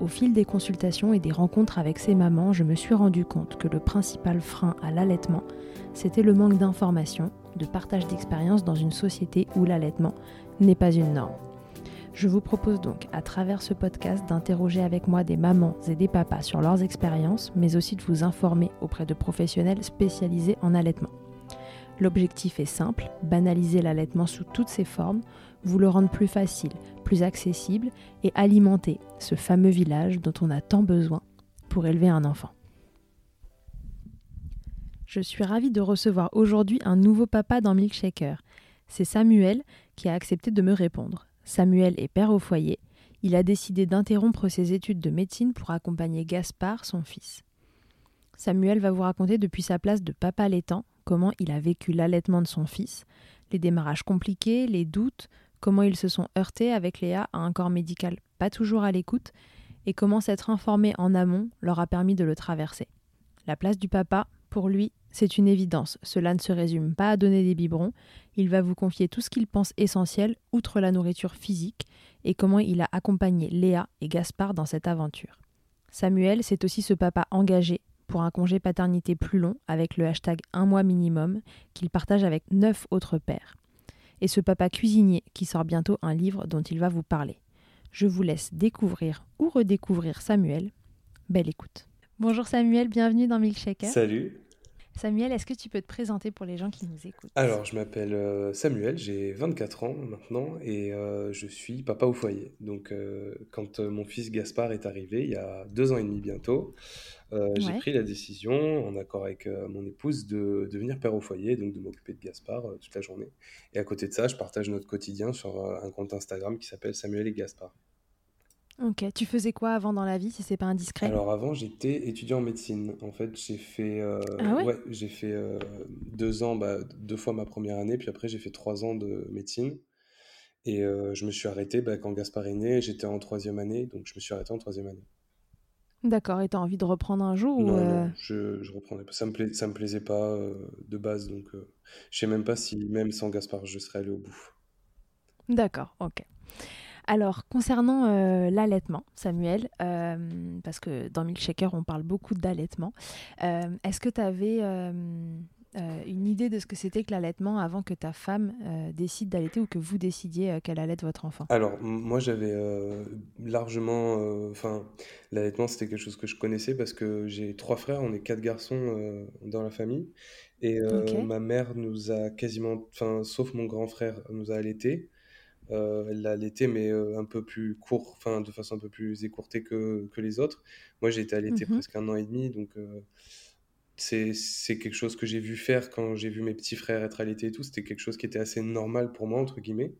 Au fil des consultations et des rencontres avec ces mamans, je me suis rendu compte que le principal frein à l'allaitement, c'était le manque d'information, de partage d'expérience dans une société où l'allaitement n'est pas une norme. Je vous propose donc, à travers ce podcast, d'interroger avec moi des mamans et des papas sur leurs expériences, mais aussi de vous informer auprès de professionnels spécialisés en allaitement. L'objectif est simple, banaliser l'allaitement sous toutes ses formes, vous le rendre plus facile, plus accessible et alimenter ce fameux village dont on a tant besoin pour élever un enfant. Je suis ravie de recevoir aujourd'hui un nouveau papa dans Milkshaker. C'est Samuel qui a accepté de me répondre. Samuel est père au foyer. Il a décidé d'interrompre ses études de médecine pour accompagner Gaspard, son fils. Samuel va vous raconter depuis sa place de papa allaitant comment il a vécu l'allaitement de son fils, les démarrages compliqués, les doutes, comment ils se sont heurtés avec Léa à un corps médical pas toujours à l'écoute, et comment s'être informé en amont leur a permis de le traverser. La place du papa, pour lui, c'est une évidence. Cela ne se résume pas à donner des biberons. Il va vous confier tout ce qu'il pense essentiel, outre la nourriture physique, et comment il a accompagné Léa et Gaspard dans cette aventure. Samuel, c'est aussi ce papa engagé, pour un congé paternité plus long avec le hashtag un mois minimum qu'il partage avec neuf autres pères. Et ce papa cuisinier qui sort bientôt un livre dont il va vous parler. Je vous laisse découvrir ou redécouvrir Samuel. Belle écoute. Bonjour Samuel, bienvenue dans Milkshaker. Salut. Samuel, est-ce que tu peux te présenter pour les gens qui nous écoutent? Alors, je m'appelle euh, Samuel, j'ai 24 ans maintenant et euh, je suis papa au foyer. Donc, euh, quand mon fils Gaspard est arrivé, il y a deux ans et demi bientôt, j'ai pris la décision, en accord avec mon épouse, de devenir père au foyer, donc de m'occuper de Gaspard toute la journée. Et à côté de ça, je partage notre quotidien sur un compte Instagram qui s'appelle Samuel et Gaspard. Ok, tu faisais quoi avant dans la vie si c'est pas indiscret? Alors avant j'étais étudiant en médecine. En fait j'ai fait, euh, ah ouais? j'ai fait euh, deux ans, bah, deux fois ma première année, puis après j'ai fait trois ans de médecine. Et euh, je me suis arrêté bah, quand Gaspard est né, j'étais en troisième année, donc je me suis arrêté en troisième année. D'accord, et tu as envie de reprendre un jour Non, non je, je reprendrai pas. Ça me, ça me plaisait pas de base, donc je sais même pas si même sans Gaspard je serais allé au bout. D'accord, ok. Alors, concernant euh, l'allaitement, Samuel, euh, parce que dans Milkshaker, on parle beaucoup d'allaitement, euh, est-ce que tu avais une idée de ce que c'était que l'allaitement avant que ta femme décide d'allaiter ou que vous décidiez qu'elle allaite votre enfant? Alors, moi, j'avais largement. Enfin, l'allaitement, c'était quelque chose que je connaissais parce que j'ai trois frères, on est quatre garçons dans la famille. Et ma mère nous a quasiment. Enfin, sauf mon grand frère, nous a allaité. Euh, elle l'a allaité, mais euh, un peu plus court, enfin de façon un peu plus écourtée que, que les autres. Moi, j'ai été allaité mmh presque un an et demi, donc euh, c'est quelque chose que j'ai vu faire quand j'ai vu mes petits frères être allaités et tout. C'était quelque chose qui était assez normal pour moi, entre guillemets.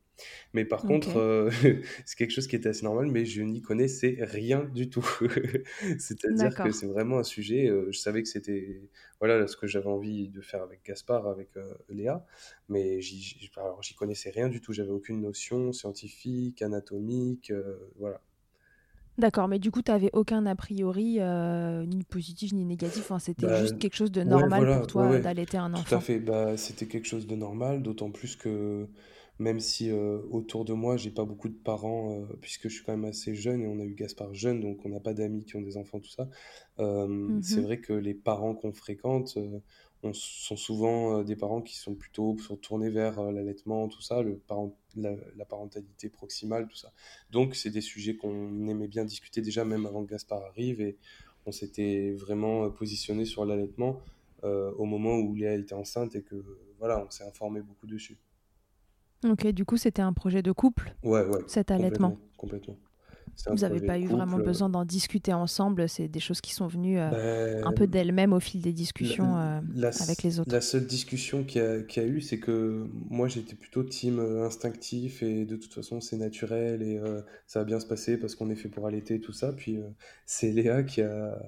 Mais par contre, euh, c'est quelque chose qui était assez normal, mais je n'y connaissais rien du tout. C'est-à-dire que c'est vraiment un sujet, euh, je savais que c'était voilà, ce que j'avais envie de faire avec Gaspard, avec euh, Léa, mais j'y connaissais rien du tout. J'avais aucune notion scientifique, anatomique, voilà. D'accord, mais du coup, tu n'avais aucun a priori, ni positif ni négatif. C'était bah, juste quelque chose de normal pour toi d'allaiter un enfant. Tout à fait. Bah, c'était quelque chose de normal, d'autant plus que même si euh, autour de moi, j'ai pas beaucoup de parents, euh, puisque je suis quand même assez jeune et on a eu Gaspard jeune, donc on n'a pas d'amis qui ont des enfants, tout ça. Euh, c'est vrai que les parents qu'on fréquente on, sont souvent des parents qui sont plutôt sont tournés vers l'allaitement, tout ça, le parent, la, parentalité proximale, tout ça. Donc c'est des sujets qu'on aimait bien discuter déjà même avant que Gaspard arrive et on s'était vraiment positionné sur l'allaitement au moment où Léa était enceinte et que voilà, on s'est informé beaucoup dessus. Ok, du coup, c'était un projet de couple Ouais, ouais. Cet allaitement Complètement. Vous n'avez pas eu vraiment besoin d'en discuter ensemble, c'est des choses qui sont venues un peu ben, d'elles-mêmes au fil des discussions avec les autres. La seule discussion qu'il y, a eu, c'est que moi j'étais plutôt team instinctif et de toute façon c'est naturel et ça va bien se passer parce qu'on est fait pour allaiter tout ça. Puis c'est Léa qui a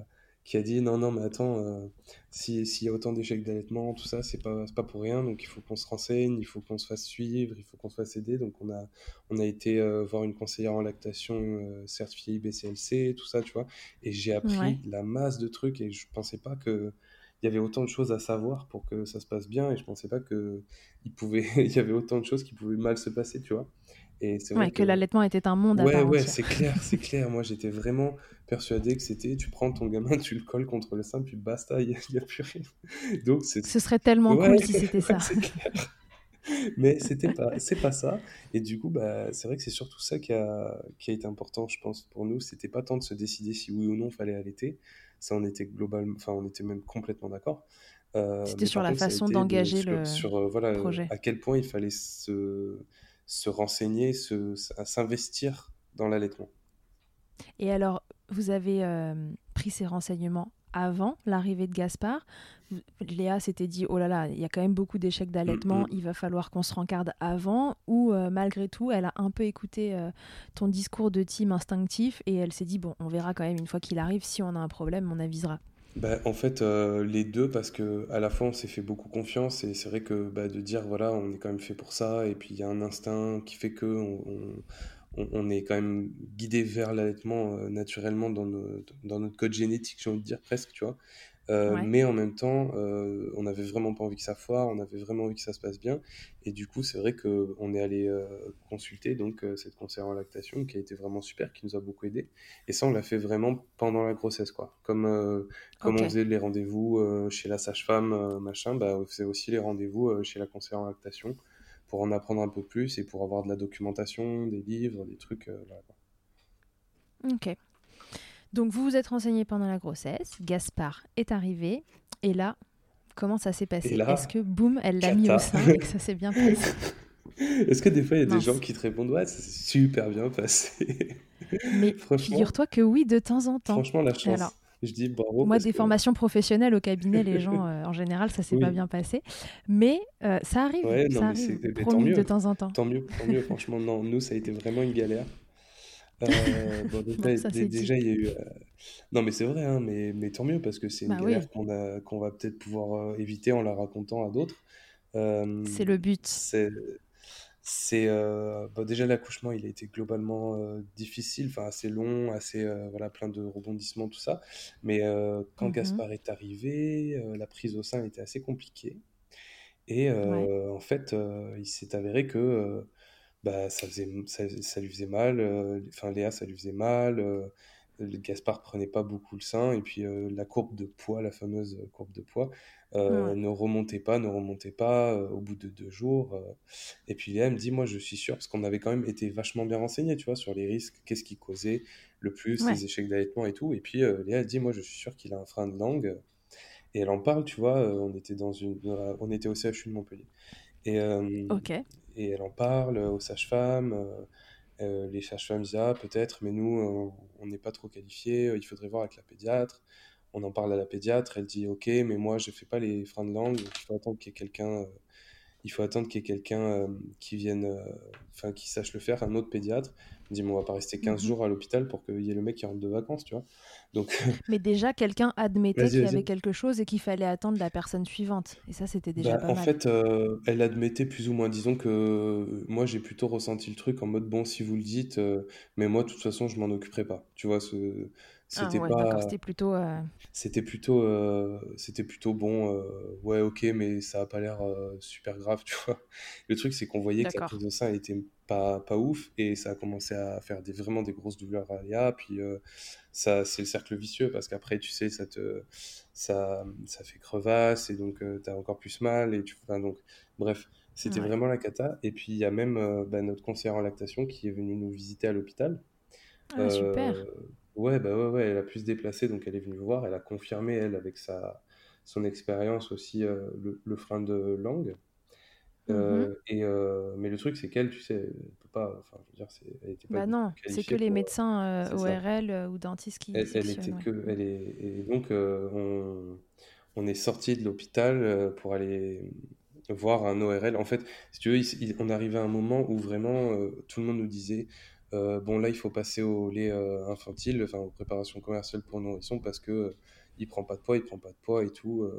qui a dit non, non, mais attends, euh, s'il y a autant d'échecs d'allaitement, tout ça, c'est pas, pas pour rien, donc il faut qu'on se renseigne, il faut qu'on se fasse suivre, il faut qu'on se fasse aider. Donc on a, on a été euh, voir une conseillère en lactation euh, certifiée BCLC, tout ça, tu vois, et j'ai appris la masse de trucs et je pensais pas que il y avait autant de choses à savoir pour que ça se passe bien et je pensais pas que il pouvait il y avait autant de choses qui pouvaient mal se passer tu vois et c'est que, l'allaitement était un monde à ouais ouais c'est clair c'est clair. Moi j'étais vraiment persuadé que c'était tu prends ton gamin tu le colles contre le sein puis basta il n'y a, plus rien. Donc ce serait tellement cool si c'était ça. mais c'était pas c'est pas ça. Et du coup bah c'est vrai que c'est surtout ça qui a qui a été important je pense pour nous. C'était pas tant de se décider si oui ou non fallait allaiter. Ça, on était globalement, enfin, on était même complètement d'accord. Euh, C'était sur la façon d'engager le sur, euh, voilà, projet. À quel point il fallait se, se renseigner, se, s'investir dans l'allaitement. Et alors, vous avez euh, pris ces renseignements avant l'arrivée de Gaspard. Léa s'était dit oh là là, il y a quand même beaucoup d'échecs d'allaitement, mm, mm. il va falloir qu'on se rencarde avant. Ou euh, malgré tout, elle a un peu écouté euh, ton discours de team instinctif et elle s'est dit bon, on verra quand même une fois qu'il arrive, si on a un problème, on avisera. Bah, en fait, euh, les deux, parce que à la fois on s'est fait beaucoup confiance et c'est vrai que bah, de dire voilà, on est quand même fait pour ça et puis il y a un instinct qui fait que on on, est quand même guidé vers l'allaitement euh, naturellement dans, dans, notre code génétique, j'ai envie de dire presque, tu vois. Euh, mais en même temps, euh, on n'avait vraiment pas envie que ça foire, on avait vraiment envie que ça se passe bien. Et du coup, c'est vrai qu'on est allé consulter donc cette conseillère en lactation qui a été vraiment super, qui nous a beaucoup aidé. Et ça, on l'a fait vraiment pendant la grossesse, quoi. Comme, comme on faisait les rendez-vous chez la sage-femme, machin, bah, on faisait aussi les rendez-vous chez la conseillère en lactation pour en apprendre un peu plus et pour avoir de la documentation, des livres, des trucs. Euh, ok. Donc vous vous êtes renseigné pendant la grossesse, Gaspard est arrivé, et là, comment ça s'est passé Est-ce que boum, elle l'a mis au sein et que ça s'est bien passé Est-ce que des fois il y a des gens qui te répondent ouais, ça s'est super bien passé Mais figure-toi que oui, de temps en temps. Franchement, la chance. Je dis bravo. Moi, des formations professionnelles au cabinet, les gens, euh, en général, ça s'est pas bien passé. Mais euh, ça arrive, ça arrive promis, de temps en temps. Tant mieux, tant mieux. Franchement, non, nous, ça a été vraiment une galère. Euh, bon, déjà, il y a eu. Non, mais c'est vrai, hein, mais, mais tant mieux parce que c'est une bah galère qu'on qu'on va peut-être pouvoir éviter en la racontant à d'autres. c'est le but. C'est c'est euh, bah, déjà l'accouchement, il a été globalement euh, difficile, enfin assez long, assez euh, voilà plein de rebondissements tout ça. Mais quand mmh Gaspard est arrivé, la prise au sein était assez compliquée. Et en fait, il s'est avéré que bah, ça, faisait, ça, lui faisait mal, enfin Léa, ça lui faisait mal, Gaspard prenait pas beaucoup le sein, et puis la courbe de poids, la fameuse courbe de poids, euh, ne remontez pas, ne remontez pas euh, au bout de deux jours. Euh. Et puis Léa me dit, moi je suis sûr, parce qu'on avait quand même été vachement bien renseigné, tu vois, sur les risques, qu'est-ce qui causait le plus les échecs d'allaitement et tout. Et puis Léa dit, moi je suis sûr qu'il a un frein de langue. Et elle en parle, tu vois, on était dans une, on était au CHU de Montpellier. Et, et elle en parle aux sages-femmes. les sages-femmes disent ah peut-être, mais nous on n'est pas trop qualifiés. Il faudrait voir avec la pédiatre on en parle à la pédiatre, elle dit ok, mais moi je fais pas les freins de langue, il faut attendre qu'il y ait quelqu'un, euh, euh, qui vienne, euh, enfin qui sache le faire, un autre pédiatre. Elle dit mais on va pas rester 15 mhm. jours à l'hôpital pour qu'il y ait le mec qui rentre de vacances, tu vois. Donc. mais déjà quelqu'un admettait qu'il y avait quelque chose et qu'il fallait attendre la personne suivante, et ça c'était déjà bah, pas en fait, elle admettait plus ou moins, disons que moi j'ai plutôt ressenti le truc en mode bon si vous le dites, mais moi de toute façon je m'en occuperai pas, tu vois ce ah c'était pas. C'était plutôt. Euh, c'était plutôt, euh, c'était plutôt bon. Euh, ouais, ok, mais ça a pas l'air super grave, tu vois. Le truc, c'est qu'on voyait que la prise de sein était pas, pas ouf et ça a commencé à faire des, vraiment des grosses douleurs à Léa. Puis ça, c'est le cercle vicieux parce qu'après, tu sais, ça te, ça, ça fait crevasse et donc tu as encore plus mal et tu, enfin, donc, bref. C'était vraiment la cata. Et puis, il y a même bah, notre conseillère en lactation qui est venue nous visiter à l'hôpital. Ah, super Ouais, bah ouais, ouais, elle a pu se déplacer, donc elle est venue voir. Elle a confirmé, elle, avec sa, son expérience aussi, euh, le, frein de langue. Mmh et mais le truc, c'est qu'elle, tu sais, elle peut pas. Enfin, je veux dire, elle était pas. Bah non, c'est que les médecins ORL ou dentistes qui. Elle, elle était que. Elle est, et donc, on, on, est sorti de l'hôpital pour aller voir un ORL. En fait, si tu veux, on arrivait à un moment où vraiment tout le monde nous disait bon, là, il faut passer au lait infantile, enfin, aux préparations commerciales pour nourrissons parce que il prend pas de poids, il prend pas de poids et tout.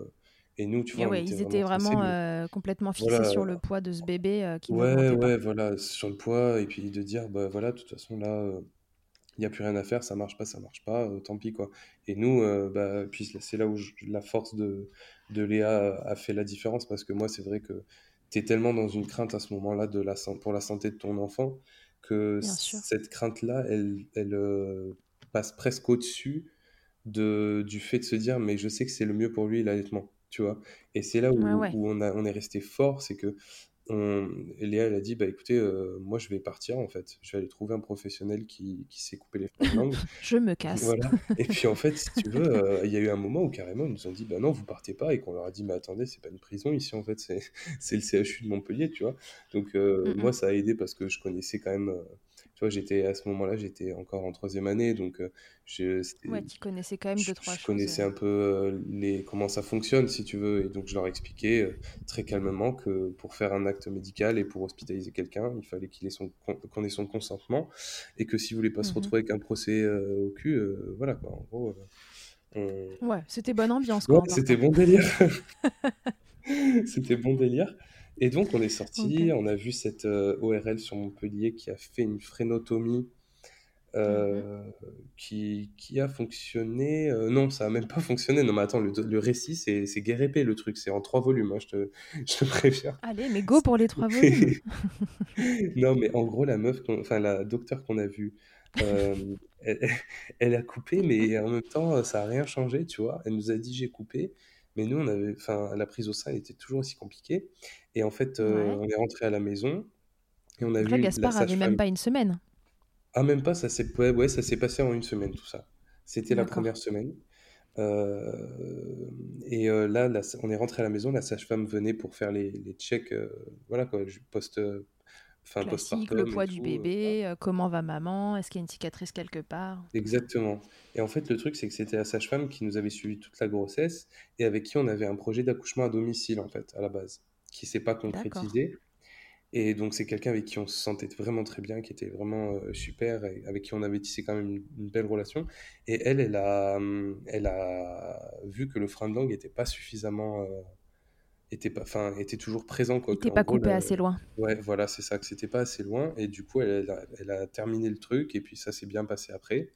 Et nous, tu vois, ils étaient vraiment euh, complètement fixés sur le poids de ce bébé euh, qui Ouais, ouais, voilà, sur le poids. Et puis de dire, bah voilà, de toute façon, là, il euh, n'y a plus rien à faire, ça marche pas, ça marche pas, tant pis, quoi. Et nous, bah, puis c'est là où la force de, de Léa a fait la différence, parce que moi, c'est vrai que tu es tellement dans une crainte à ce moment-là de la, pour la santé de ton enfant que cette crainte-là, elle, elle passe presque au-dessus de, du fait de se dire, mais je sais que c'est le mieux pour lui, l'allaitement tu vois. Et c'est là où, où on, a, on est resté fort, c'est que on, Léa, elle a dit, bah écoutez, euh, moi je vais partir en fait, je vais aller trouver un professionnel qui, qui sait couper les freins de langue. je me casse. Voilà. Et puis en fait, si tu veux, euh, il y a eu un moment où carrément ils nous ont dit, bah non, vous partez pas, et qu'on leur a dit, mais attendez, c'est pas une prison ici en fait, c'est le CHU de Montpellier, tu vois. Donc euh, moi ça a aidé parce que je connaissais quand même tu vois, j'étais à ce moment-là, j'étais encore en troisième année, donc euh, je, ouais, tu connaissais quand même deux trois je, connaissais un peu euh, les comment ça fonctionne, si tu veux, et donc je leur expliquais euh, très calmement que pour faire un acte médical et pour hospitaliser quelqu'un, il fallait qu'il ait son qu'on ait son consentement, et que si vous voulez pas se mmh retrouver avec un procès au cul, voilà quoi, en gros. Ouais, c'était bonne ambiance. Quoi, c'était bon délire. c'était bon délire. Et donc, on est sorti, on a vu cette euh, ORL sur Montpellier qui a fait une frénotomie euh, mhm. qui, qui, a fonctionné. Euh, non, ça a même pas fonctionné. Non, mais attends, le, le récit, c'est, c'est guérépé le truc. C'est en trois volumes, hein, je, te, je te préviens. Allez, mais go pour les trois volumes. non, mais en gros, la meuf, enfin, la docteur qu'on a vue, elle, elle, a coupé, mais en même temps, ça a rien changé, tu vois. Elle nous a dit j'ai coupé. Mais nous, on avait, enfin, la prise au sein était toujours aussi compliquée. Et en fait, euh, on est rentré à la maison et on a vu. Là, Gaspard avait même pas une semaine. Ah, même pas, ça s'est ouais, ça s'est passé en une semaine, tout ça. C'était la première semaine. Euh, et euh, là, on est rentré à la maison, la sage-femme venait pour faire les, les checks, voilà quoi, post, Enfin, Classique, le poids du bébé, euh, comment va maman, est-ce qu'il y a une cicatrice quelque part? Exactement. Et en fait, le truc, c'est que c'était la sage-femme qui nous avait suivi toute la grossesse et avec qui on avait un projet d'accouchement à domicile, en fait, à la base, qui s'est pas concrétisé. Et donc, c'est quelqu'un avec qui on se sentait vraiment très bien, qui était vraiment euh, super, et avec qui on avait tissé quand même une, belle relation. Et elle, elle a, hum, elle a vu que le frein de langue n'était pas suffisamment. Euh, était pas enfin était toujours présent quoi était pas coupé assez loin. Ouais voilà c'est ça que c'était pas assez loin. Et du coup elle, elle, a, terminé le truc et puis ça s'est bien passé après.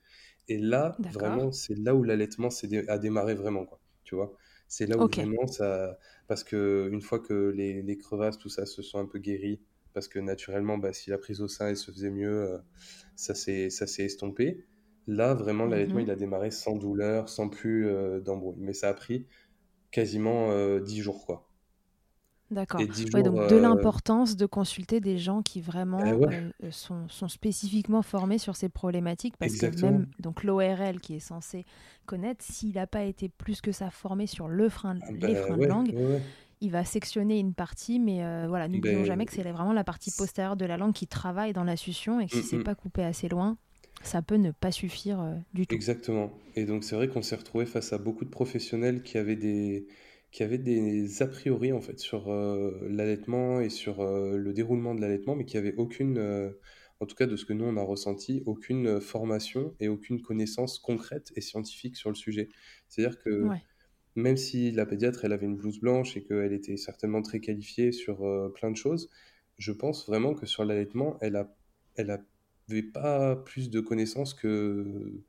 Et là vraiment c'est là où l'allaitement a démarré vraiment quoi tu vois. C'est là où vraiment ça parce que une fois que les, les, crevasses tout ça se sont un peu guéries parce que naturellement bah, si la prise au sein elle se faisait mieux euh, ça s'est ça s'est estompé. Là vraiment l'allaitement mhm. il a démarré sans douleur sans plus euh, d'embrouille. Mais ça a pris quasiment euh, dix jours quoi D'accord. donc de euh, l'importance de consulter des gens qui vraiment eh euh, euh, sont, sont, spécifiquement formés sur ces problématiques parce que même donc l'ORL qui est censé connaître, s'il n'a pas été plus que ça formé sur le frein, ah les bah freins de langue, il va sectionner une partie, mais voilà, n'oublions ben jamais que c'est vraiment la partie postérieure de la langue qui travaille dans la succion et que si c'est pas coupé assez loin, ça peut ne pas suffire du tout. Exactement. Et donc c'est vrai qu'on s'est retrouvé face à beaucoup de professionnels qui avaient des qui avait des a priori en fait sur euh, l'allaitement et sur euh, le déroulement de l'allaitement, mais qui avait aucune, euh, en tout cas de ce que nous on a ressenti, aucune formation et aucune connaissance concrète et scientifique sur le sujet. C'est-à-dire que même si la pédiatre elle avait une blouse blanche et qu'elle était certainement très qualifiée sur plein de choses, je pense vraiment que sur l'allaitement, elle a, elle avait pas plus de connaissances que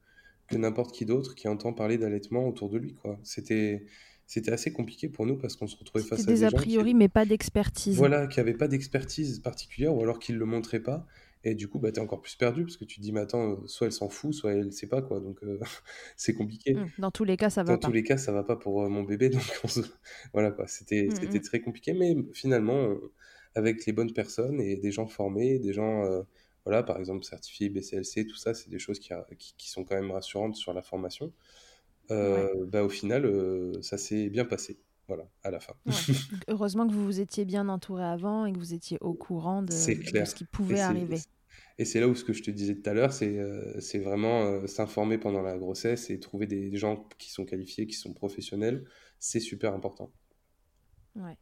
que n'importe qui d'autre qui entend parler d'allaitement autour de lui quoi. C'était c'était assez compliqué pour nous parce qu'on se retrouvait face à des, des a priori, mais pas d'expertise. Voilà, qui n'avaient pas d'expertise particulière ou alors qu'ils ne le montraient pas. Et du coup, bah, tu es encore plus perdu parce que tu te dis, mais attends, euh, soit elle s'en fout, soit elle ne sait pas quoi. Donc, euh, c'est compliqué. Mmh, dans tous les cas, ça va pas. Dans tous les cas, ça va pas pour euh, mon bébé. Donc, voilà quoi. C'était mmh, mmh. très compliqué. Mais finalement, avec les bonnes personnes et des gens formés, des gens, voilà, par exemple, certifiés BCLC, tout ça, c'est des choses qui, qui, qui, sont quand même rassurantes sur la formation. Euh, bah, au final, euh, ça s'est bien passé. voilà, à la fin. Heureusement que vous vous étiez bien entouré avant et que vous étiez au courant de, ce qui pouvait arriver. Et c'est là où ce que je te disais tout à l'heure, c'est c'est vraiment s'informer pendant la grossesse et trouver des gens qui sont qualifiés, qui sont professionnels. C'est super important. Ouais.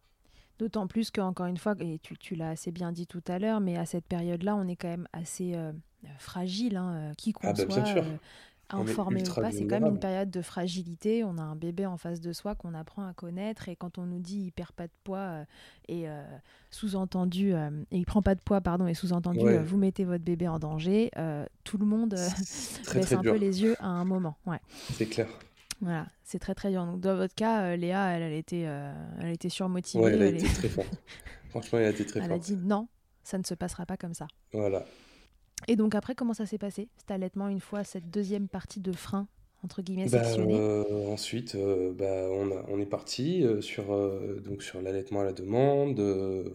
D'autant plus qu'encore une fois, et tu, tu l'as assez bien dit tout à l'heure, mais à cette période-là, on est quand même assez euh, fragile, hein, euh, qui qu'on ah bah, soit, euh, informé ou pas, c'est quand même une période de fragilité. On a un bébé en face de soi qu'on apprend à connaître, et quand on nous dit il perd pas de poids et sous-entendu, et il prend pas de poids, pardon, et sous-entendu vous mettez votre bébé en danger, tout le monde baisse un peu les yeux à un moment. Ouais. C'est clair. Voilà, c'est très très dur. Donc dans votre cas, euh, Léa, elle, elle, était, euh, elle était surmotivée. Ouais, elle a été très forte. Franchement, elle a été très forte. Elle a dit non, ça ne se passera pas comme ça. Voilà. Et donc après, comment ça s'est passé Cet allaitement, une fois cette deuxième partie de frein entre guillemets bah, euh, ensuite, bah, on, a, on est parti sur, donc sur l'allaitement à la demande.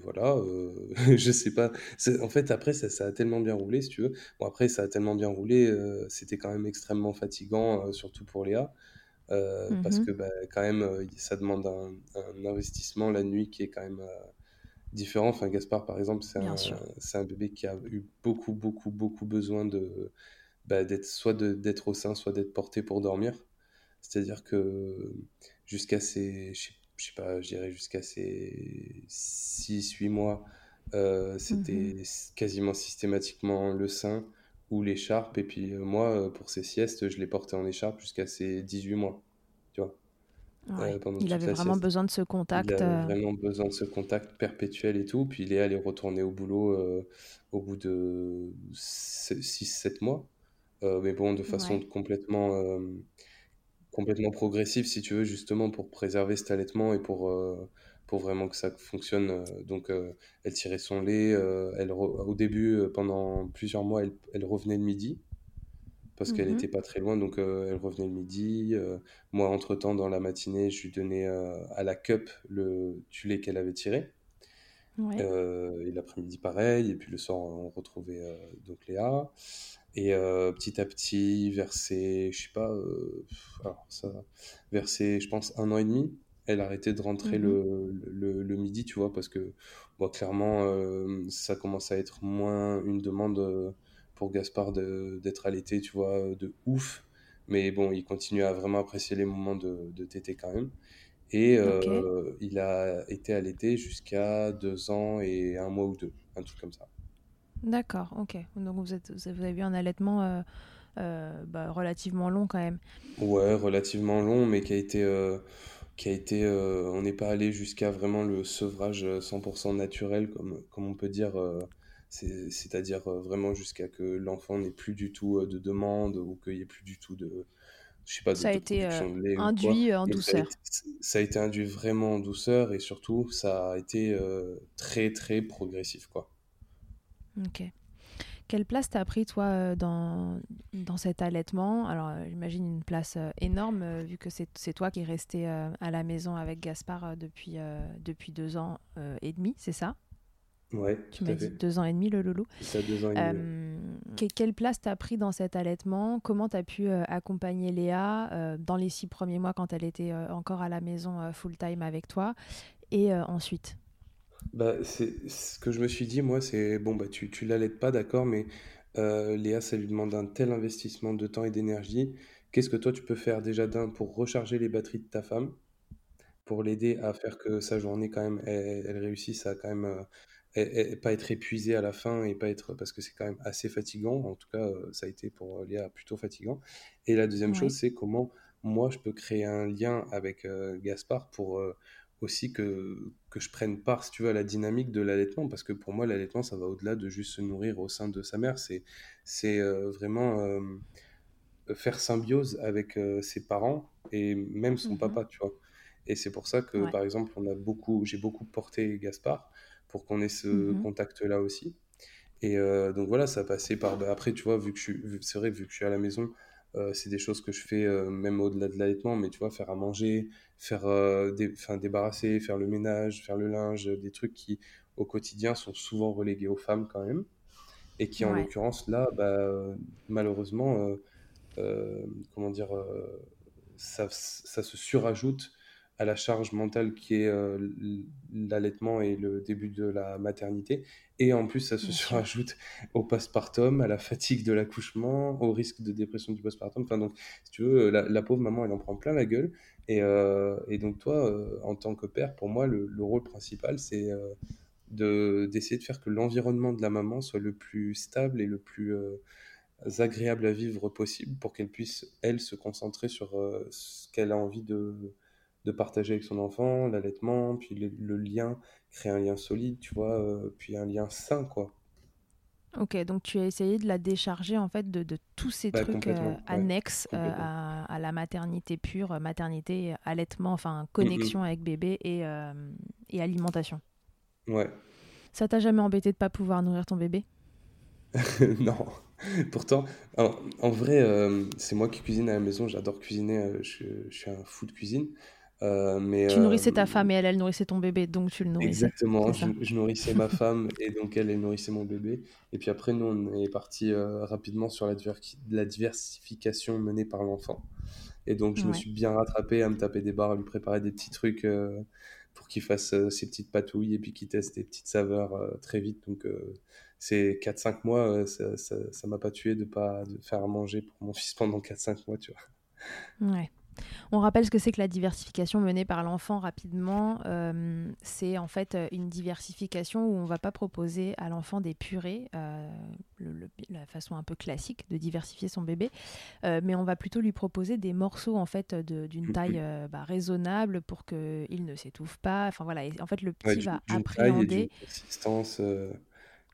voilà, je sais pas. En fait, après, ça, ça, a tellement bien roulé, si tu veux. Bon, après, ça a tellement bien roulé, c'était quand même extrêmement fatigant, surtout pour Léa. Euh, parce mmh que bah, quand même, euh, ça demande un, investissement la nuit qui est quand même euh, différent. Enfin, Gaspard, par exemple, c'est un, un, bébé qui a eu beaucoup, beaucoup, beaucoup besoin de, bah, d'être soit d'être au sein, soit d'être porté pour dormir. C'est-à-dire que jusqu'à ses, je sais, pas, je dirais jusqu'à ses 6-8 mois, c'était mmh quasiment systématiquement le sein ou l'écharpe. Et puis euh, moi, euh, pour ses siestes, je l'ai porté en écharpe jusqu'à ses 18 mois. Euh, il avait vraiment besoin de ce contact. Il avait vraiment besoin de ce contact perpétuel et tout. Puis Léa, elle est retournée au boulot au bout de 6-7 mois. mais bon, de façon complètement, complètement progressive, si tu veux, justement pour préserver cet allaitement et pour pour vraiment que ça fonctionne. Euh, donc, euh, elle tirait son lait. Euh, elle au début, pendant plusieurs mois, elle, elle revenait le midi parce qu'elle n'était pas très loin, donc elle revenait le midi. moi, entre-temps, dans la matinée, je lui donnais à la cup le du lait qu'elle avait tiré. et l'après-midi, pareil. Et puis le soir, on retrouvait donc Léa. Et petit à petit, versé, je sais pas, alors ça, versé, je pense, un an et demi, elle arrêtait de rentrer mmh le, le, midi, tu vois, parce que bon, clairement, ça commence à être moins une demande pour Gaspard d'être allaité, tu vois, de ouf. Mais bon, il continue à vraiment apprécier les moments de, de tété quand même. Et euh, il a été allaité jusqu'à deux ans et un mois ou deux, un truc comme ça. D'accord, ok. Donc vous, êtes, vous avez eu un allaitement bah, relativement long quand même. Ouais, relativement long, mais qui a été qui a été, euh, on n'est pas allé jusqu'à vraiment le sevrage 100% euh, naturel, comme, comme on peut dire, euh, c'est-à-dire vraiment jusqu'à que l'enfant n'ait plus du tout de demande ou qu'il n'y ait plus du tout de, je sais pas, ça a été induit en douceur. Ça a, été, induit vraiment en douceur et surtout, ça a été très, très progressif, quoi. Ok. Quelle place t'as pris, toi, euh, dans, dans cet allaitement? Alors, euh, j'imagine une place euh, énorme, vu que c'est toi qui es resté à la maison avec Gaspard depuis, depuis deux ans et demi, c'est ça? Ouais, tu m'as dit deux ans et demi, le loulou. Ça, deux ans et demi. quelle place t'as pris dans cet allaitement? Comment t'as pu accompagner Léa dans les six premiers mois quand elle était encore à la maison full-time avec toi? Et ensuite? Bah, c'est ce que je me suis dit, moi, c'est bon, bah, tu, tu l'allaites pas, d'accord, mais euh, Léa, ça lui demande un tel investissement de temps et d'énergie. Qu'est-ce que toi, tu peux faire déjà d'un pour recharger les batteries de ta femme, pour l'aider à faire que sa journée, quand même, elle, réussisse à quand même euh, pas être épuisée à la fin et pas être, parce que c'est quand même assez fatigant. En tout cas, euh, ça a été pour Léa plutôt fatigant. Et la deuxième chose, c'est comment moi, je peux créer un lien avec Gaspard pour aussi que, que je prenne part, si tu veux, à la dynamique de l'allaitement, parce que pour moi, l'allaitement, ça va au-delà de juste se nourrir au sein de sa mère, c'est c'est euh, vraiment euh, faire symbiose avec euh, ses parents et même son mmh papa, tu vois. Et c'est pour ça que, par exemple, on a beaucoup, j'ai beaucoup porté Gaspard pour qu'on ait ce mmh contact-là aussi. Et donc voilà, ça a passé par. Bah, après, tu vois, vu que je suis, c'est vrai, vu que je suis à la maison, euh, c'est des choses que je fais euh, même au-delà de l'allaitement, mais tu vois, faire à manger, faire euh, des, débarrasser, faire le ménage, faire le linge, des trucs qui au quotidien sont souvent relégués aux femmes quand même, et qui en l'occurrence là, bah, malheureusement, comment dire, ça, ça, se surajoute à la charge mentale qui est l'allaitement et le début de la maternité. Et en plus, ça se surajoute au postpartum, à la fatigue de l'accouchement, au risque de dépression du postpartum. Enfin, donc, si tu veux, la, pauvre maman, elle en prend plein la gueule. Et, et donc, toi, en tant que père, pour moi, le, le rôle principal, c'est de d'essayer de faire que l'environnement de la maman soit le plus stable et le plus agréable à vivre possible pour qu'elle puisse, elle, se concentrer sur ce qu'elle a envie de, de partager avec son enfant, l'allaitement, puis le, lien, créer un lien solide, tu vois, euh, puis un lien sain, quoi. Ok, donc tu as essayé de la décharger en fait de, de tous ces bah, trucs euh, annexes euh, à, la maternité pure, maternité, allaitement, enfin connexion mm. avec bébé et, et alimentation. Ouais. Ça t'a jamais embêté de pas pouvoir nourrir ton bébé? Non. Pourtant, en, vrai, c'est moi qui cuisine à la maison. J'adore cuisiner. je, suis un fou de cuisine. Euh, mais, tu nourrissais ta euh, femme et elle, elle nourrissait ton bébé, donc tu le nourrissais. Exactement, je, nourrissais ma femme et donc elle, elle nourrissait mon bébé. Et puis après, nous, on est parti euh, rapidement sur la, la, diversification menée par l'enfant. Et donc, je me suis bien rattrapé à me taper des barres, à lui préparer des petits trucs pour qu'il fasse ses petites patouilles et puis qu'il teste des petites saveurs très vite. Donc, ces 4-5 mois, ça ne m'a pas tué de pas de faire à manger pour mon fils pendant 4-5 mois, tu vois. Ouais. On rappelle ce que c'est que la diversification menée par l'enfant rapidement. Euh, c'est en fait euh, une diversification où on ne va pas proposer à l'enfant des purées, euh, la façon un peu classique de diversifier son bébé, mais on va plutôt lui proposer des morceaux en fait d'une taille bah, raisonnable pour qu'il ne s'étouffe pas. Enfin voilà, en fait le petit va appréhender. Une consistance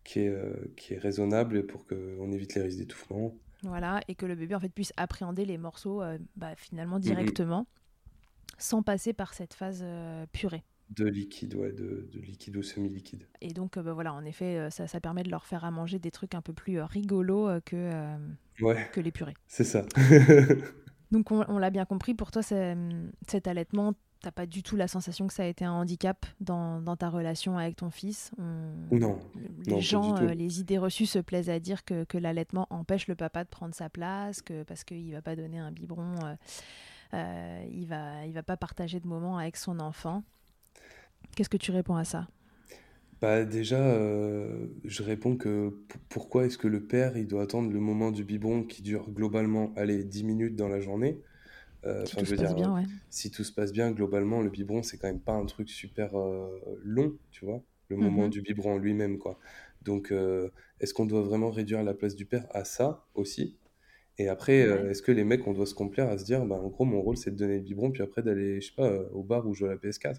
qui est, qui est raisonnable pour qu'on évite les risques d'étouffement. Voilà, et que le bébé en fait puisse appréhender les morceaux euh, bah, finalement directement, sans passer par cette phase euh, purée. De liquide, ouais, de, liquide ou semi-liquide. Et donc, euh, bah, voilà, en effet, ça, ça, permet de leur faire à manger des trucs un peu plus rigolos que, que les purées. C'est ça. donc, on, on l'a bien compris, pour toi, cet allaitement, t'as pas du tout la sensation que ça a été un handicap dans, dans ta relation avec ton fils Non. Les gens, euh, les idées reçues se plaisent à dire que, que l'allaitement empêche le papa de prendre sa place, que parce qu'il va pas donner un biberon, euh, euh, il va il va pas partager de moments avec son enfant. Qu'est-ce que tu réponds à ça bah déjà, je réponds que pourquoi est-ce que le père il doit attendre le moment du biberon qui dure globalement allez 10 minutes dans la journée? Euh, si tout se passe bien, Si tout se passe bien, globalement, le biberon, c'est quand même pas un truc super euh, long, tu vois, le moment mhm. du biberon lui-même, quoi. Donc, euh, est-ce qu'on doit vraiment réduire la place du père à ça aussi? Et après, est-ce que les mecs, on doit se complaire à se dire, bah, en gros, mon rôle, c'est de donner le biberon, puis après d'aller, je sais pas, au bar ou jouer à la PS4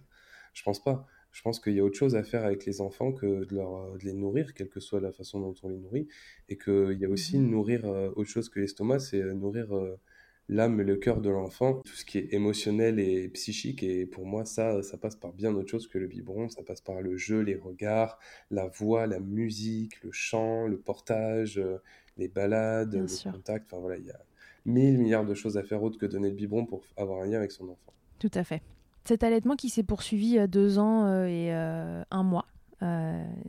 Je pense pas. Je pense qu'il y a autre chose à faire avec les enfants que de, leur, de les nourrir, quelle que soit la façon dont on les nourrit. Et qu'il y a aussi mhm. nourrir autre chose que l'estomac, c'est nourrir l'âme et le cœur de l'enfant, tout ce qui est émotionnel et psychique. Et pour moi, ça, ça passe par bien autre chose que le biberon. Ça passe par le jeu, les regards, la voix, la musique, le chant, le portage, euh, les balades, le contact. Enfin voilà, il y a mille milliards de choses à faire autre que donner le biberon pour avoir un lien avec son enfant. Tout à fait. Cet allaitement qui s'est poursuivi euh, deux ans euh, et un mois.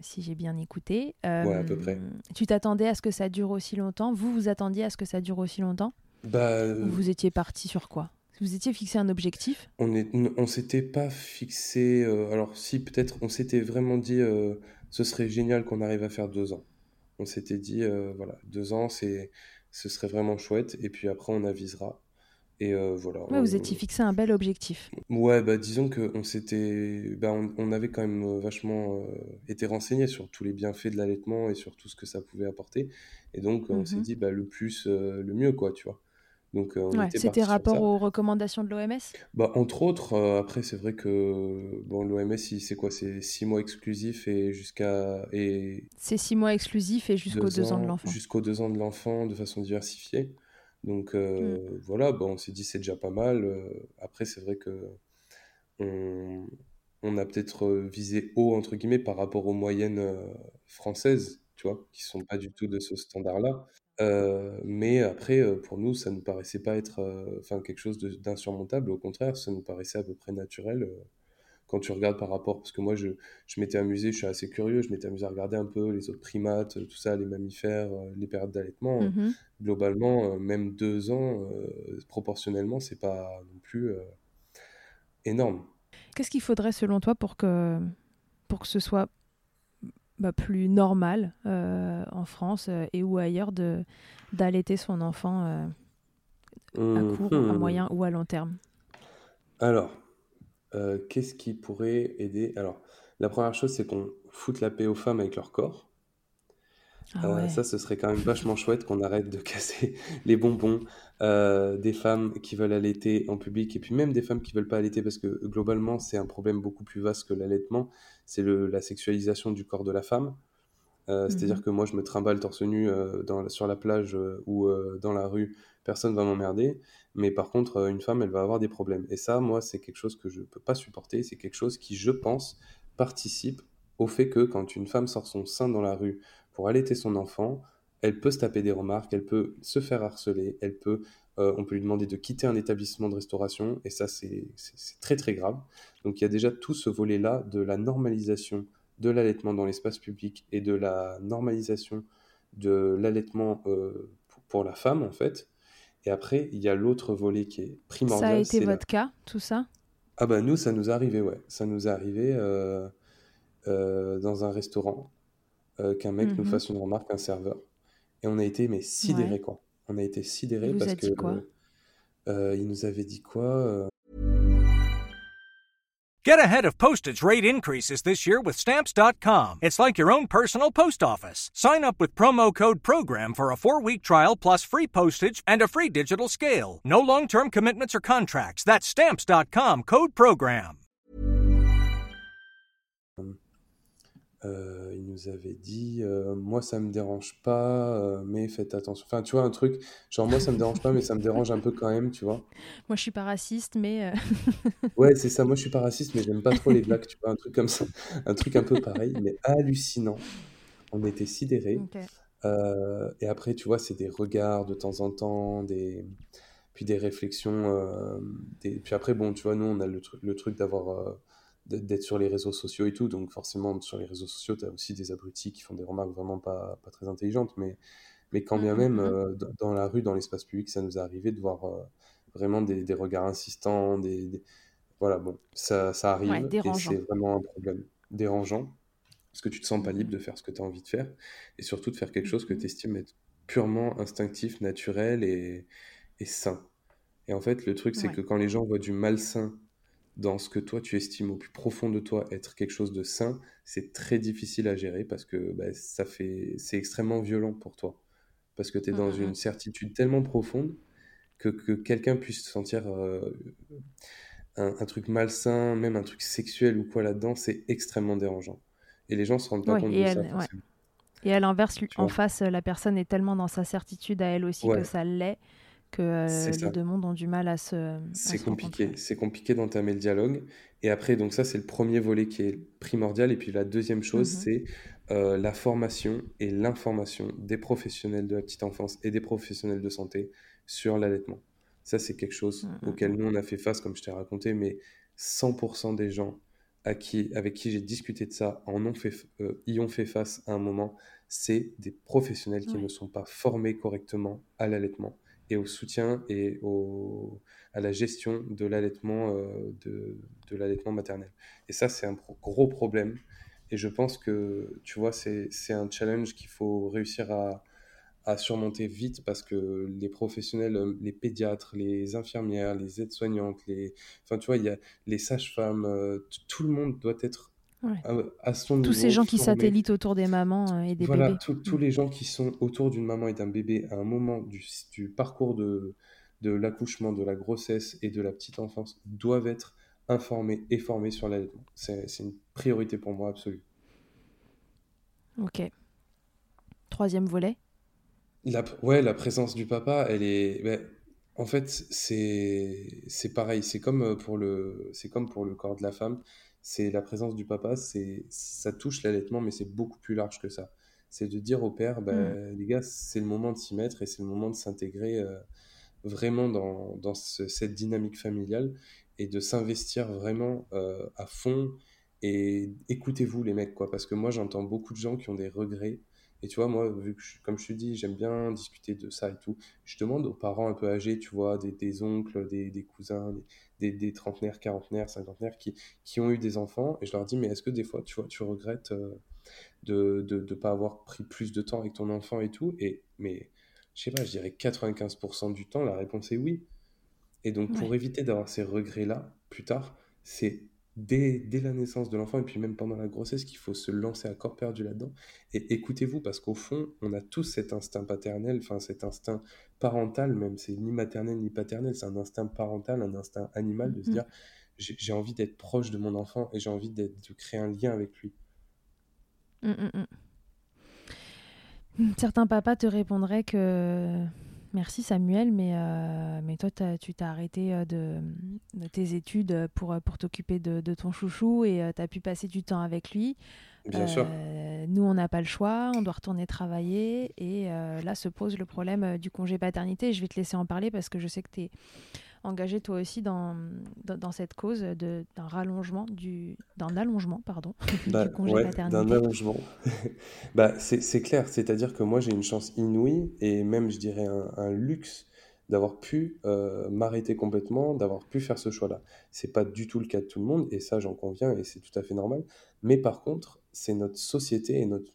si j'ai bien écouté. ouais, à peu près. Tu t'attendais à ce que ça dure aussi longtemps? Vous, vous attendiez à ce que ça dure aussi longtemps? Bah, Vous étiez parti sur quoi? Vous étiez fixé un objectif? On on s'était pas fixé. Euh, alors si peut-être, on s'était vraiment dit, euh, ce serait génial qu'on arrive à faire deux ans. On s'était dit, euh, voilà, deux ans, c'est, ce serait vraiment chouette. Et puis après, on avisera. Et voilà. vous étiez fixé un bel objectif. Ouais, bah disons qu'on s'était, bah, on, avait quand même vachement été renseigné sur tous les bienfaits de l'allaitement et sur tout ce que ça pouvait apporter. Et donc on s'est mhm. dit, bah le plus, le mieux, quoi, tu vois. Euh, c'était rapport aux recommandations de l'OMS bah, Entre autres, euh, après, c'est vrai que bon, l'OMS, c'est quoi? C'est six mois exclusifs et jusqu'à. Et... C'est six mois exclusifs et jusqu'aux deux, ans, de l'enfant. Jusqu'aux deux ans de l'enfant de façon diversifiée. Donc euh, mm. voilà, bon, on s'est dit c'est déjà pas mal. après, c'est vrai que on, on a peut-être visé haut, entre guillemets, par rapport aux moyennes françaises, tu vois, qui sont pas du tout de ce standard-là. Euh, mais après, euh, pour nous, ça ne nous paraissait pas être euh, enfin quelque chose d'insurmontable. Au contraire, ça nous paraissait à peu près naturel quand tu regardes par rapport. Parce que moi, je, je m'étais amusé, je suis assez curieux, je m'étais amusé à regarder un peu les autres primates, tout ça, les mammifères, les périodes d'allaitement. Mmh globalement, même deux ans, proportionnellement, c'est pas non plus énorme. Qu'est-ce qu'il faudrait selon toi pour que, pour que ce soit bah, plus normal euh, en France euh, et ou ailleurs de d'allaiter son enfant euh, à court, à mhm. moyen ou à long terme Alors, qu'est-ce qui pourrait aider? Alors, la première chose, c'est qu'on foute la paix aux femmes avec leur corps. Ah ça, ce serait quand même vachement chouette qu'on arrête de casser les bonbons des femmes qui veulent allaiter en public et puis même des femmes qui veulent pas allaiter parce que globalement, c'est un problème beaucoup plus vaste que l'allaitement c'est la sexualisation du corps de la femme. Euh, c'est-à-dire mhm. que moi, je me trimballe torse nu euh, sur la plage euh, ou dans la rue, personne va m'emmerder. Mais par contre, une femme, elle va avoir des problèmes. Et ça, moi, c'est quelque chose que je ne peux pas supporter. C'est quelque chose qui, je pense, participe au fait que quand une femme sort son sein dans la rue pour allaiter son enfant, elle peut se taper des remarques, elle peut se faire harceler, elle peut, on peut lui demander de quitter un établissement de restauration. Et ça, c'est très, très grave. Donc il y a déjà tout ce volet-là de la normalisation de l'allaitement dans l'espace public et de la normalisation de l'allaitement euh, pour la femme, en fait. Et après, il y a l'autre volet qui est primordial. Ça a été votre cas, tout ça? Ah bah nous, ça nous est arrivé, ouais. Ça nous est arrivé euh, euh, dans un restaurant, qu'un mec nous mhm. fasse une remarque, un serveur. Et on a été, mais sidérés, quoi. On a été sidérés parce que... Quoi il nous avait dit quoi Get ahead of postage rate increases this year with Stamps.com. It's like your own personal post office. Sign up with promo code PROGRAM for a four week trial plus free postage and a free digital scale. No long term commitments or contracts. That's Stamps.com code PROGRAM. Euh, il nous avait dit euh, Moi, ça me dérange pas, euh, mais faites attention. Enfin, tu vois, un truc, genre, moi, ça me dérange pas, mais ça me dérange un peu quand même, tu vois. Moi, je suis pas raciste, mais. ouais, c'est ça. Moi, je suis pas raciste, mais j'aime pas trop les blagues, tu vois, un truc comme ça. Un truc un peu pareil, mais hallucinant. On était sidérés. et après, tu vois, c'est des regards de temps en temps, des puis des réflexions. Des... Puis après, bon, tu vois, nous, on a le, le truc d'avoir d'être sur les réseaux sociaux et tout. Donc forcément, sur les réseaux sociaux, tu as aussi des abrutis qui font des remarques vraiment pas, pas très intelligentes. Mais, mais quand bien même. Euh, dans la rue, dans l'espace public, ça nous est arrivé de voir euh, vraiment des, des, regards insistants. Des, Voilà, bon, ça, ça arrive. et c'est vraiment un problème dérangeant. Parce que tu te sens pas libre de faire ce que tu as envie de faire. Et surtout de faire quelque chose que tu estimes être purement instinctif, naturel et, et sain. Et en fait, le truc, c'est que quand les gens voient du malsain dans ce que toi tu estimes au plus profond de toi être quelque chose de sain, c'est très difficile à gérer parce que bah, ça fait, c'est extrêmement violent pour toi. Parce que tu es mmh, dans mmh, une certitude tellement profonde que, que quelqu'un puisse sentir euh, un, truc malsain, même un truc sexuel ou quoi là-dedans, c'est extrêmement dérangeant. Et les gens se rendent pas compte de ça. Et à l'inverse, en face, la personne est tellement dans sa certitude à elle aussi que ça l'est que euh, les deux mondes ont du mal à se. C'est compliqué. C'est compliqué d'entamer le dialogue. Et après, donc ça, c'est le premier volet qui est primordial. Et puis la deuxième chose, mmh c'est euh, la formation et l'information des professionnels de la petite enfance et des professionnels de santé sur l'allaitement. Ça, c'est quelque chose mmh, mmh, auquel nous, on a fait face, comme je t'ai raconté, mais 100% des gens à qui, avec qui j'ai discuté de ça en ont fait, euh, y ont fait face à un moment. C'est des professionnels qui ne sont pas formés correctement à l'allaitement et au soutien et à la gestion de l'allaitement euh, de, l'allaitement maternel. Et ça, c'est un gros problème. Et je pense que, tu vois, c'est un challenge qu'il faut réussir à, à, surmonter vite parce que les professionnels, euh, les pédiatres, les infirmières, les aides-soignantes, les, enfin, les sages-femmes, euh, tout le monde doit être tous ces gens qui satellitent autour des mamans euh, et des voilà, bébés. tous mm. les gens qui sont autour d'une maman et d'un bébé à un moment du, du parcours de, de l'accouchement, de la grossesse et de la petite enfance doivent être informés et formés sur l'allaitement. C'est une priorité pour moi absolue. Ok. Troisième volet la, Ouais, la présence du papa, elle est... Ben, en fait, c'est pareil. C'est comme, euh, pour le, comme pour le corps de la femme c'est la présence du papa, c'est ça touche l'allaitement, mais c'est beaucoup plus large que ça. C'est de dire au père, bah, mm. les gars, c'est le moment de s'y mettre et c'est le moment de s'intégrer euh, vraiment dans, dans cette dynamique familiale et de s'investir vraiment euh, à fond. Et écoutez-vous les mecs, quoi, parce que moi j'entends beaucoup de gens qui ont des regrets Et tu vois, moi, vu que, comme je te dis, j'aime bien discuter de ça et tout, je demande aux parents un peu âgés, tu vois, des, oncles, des, cousins, des, des, trentenaires, quarantenaires, cinquantenaires qui, qui ont eu des enfants, et je leur dis, mais est-ce que des fois, tu vois, tu regrettes euh, de ne de, de pas avoir pris plus de temps avec ton enfant et tout? Et, mais, je sais pas, je dirais 95% du temps, la réponse est oui. Et donc, pour éviter d'avoir ces regrets-là plus tard, c'est dès, dès, la naissance de l'enfant et puis même pendant la grossesse qu'il faut se lancer à corps perdu là-dedans. Et écoutez-vous, parce qu'au fond, on a tous cet instinct paternel, enfin cet instinct parental même, c'est ni maternel ni paternel, c'est un instinct parental, un instinct animal de se mmh. dire j'ai envie d'être proche de mon enfant et j'ai envie de créer un lien avec lui. Mmh, mmh, Certains papas te répondraient que Merci Samuel, mais, euh, mais toi, tu t'es arrêté euh, de, tes études pour, euh, pour t'occuper de, ton chouchou et tu as pu passer du temps avec lui. Bien sûr. Nous, on n'a pas le choix, on doit retourner travailler et là se pose le problème du congé paternité. Je vais te laisser en parler parce que je sais que tu es engagé toi aussi dans, dans, cette cause d'un rallongement du d'un allongement pardon bah, du congé D'un allongement. bah, c'est clair, c'est-à-dire que moi j'ai une chance inouïe et même je dirais un, luxe d'avoir pu euh, m'arrêter complètement, d'avoir pu faire ce choix-là. C'est pas du tout le cas de tout le monde et ça j'en conviens et c'est tout à fait normal. Mais par contre, c'est notre société et notre,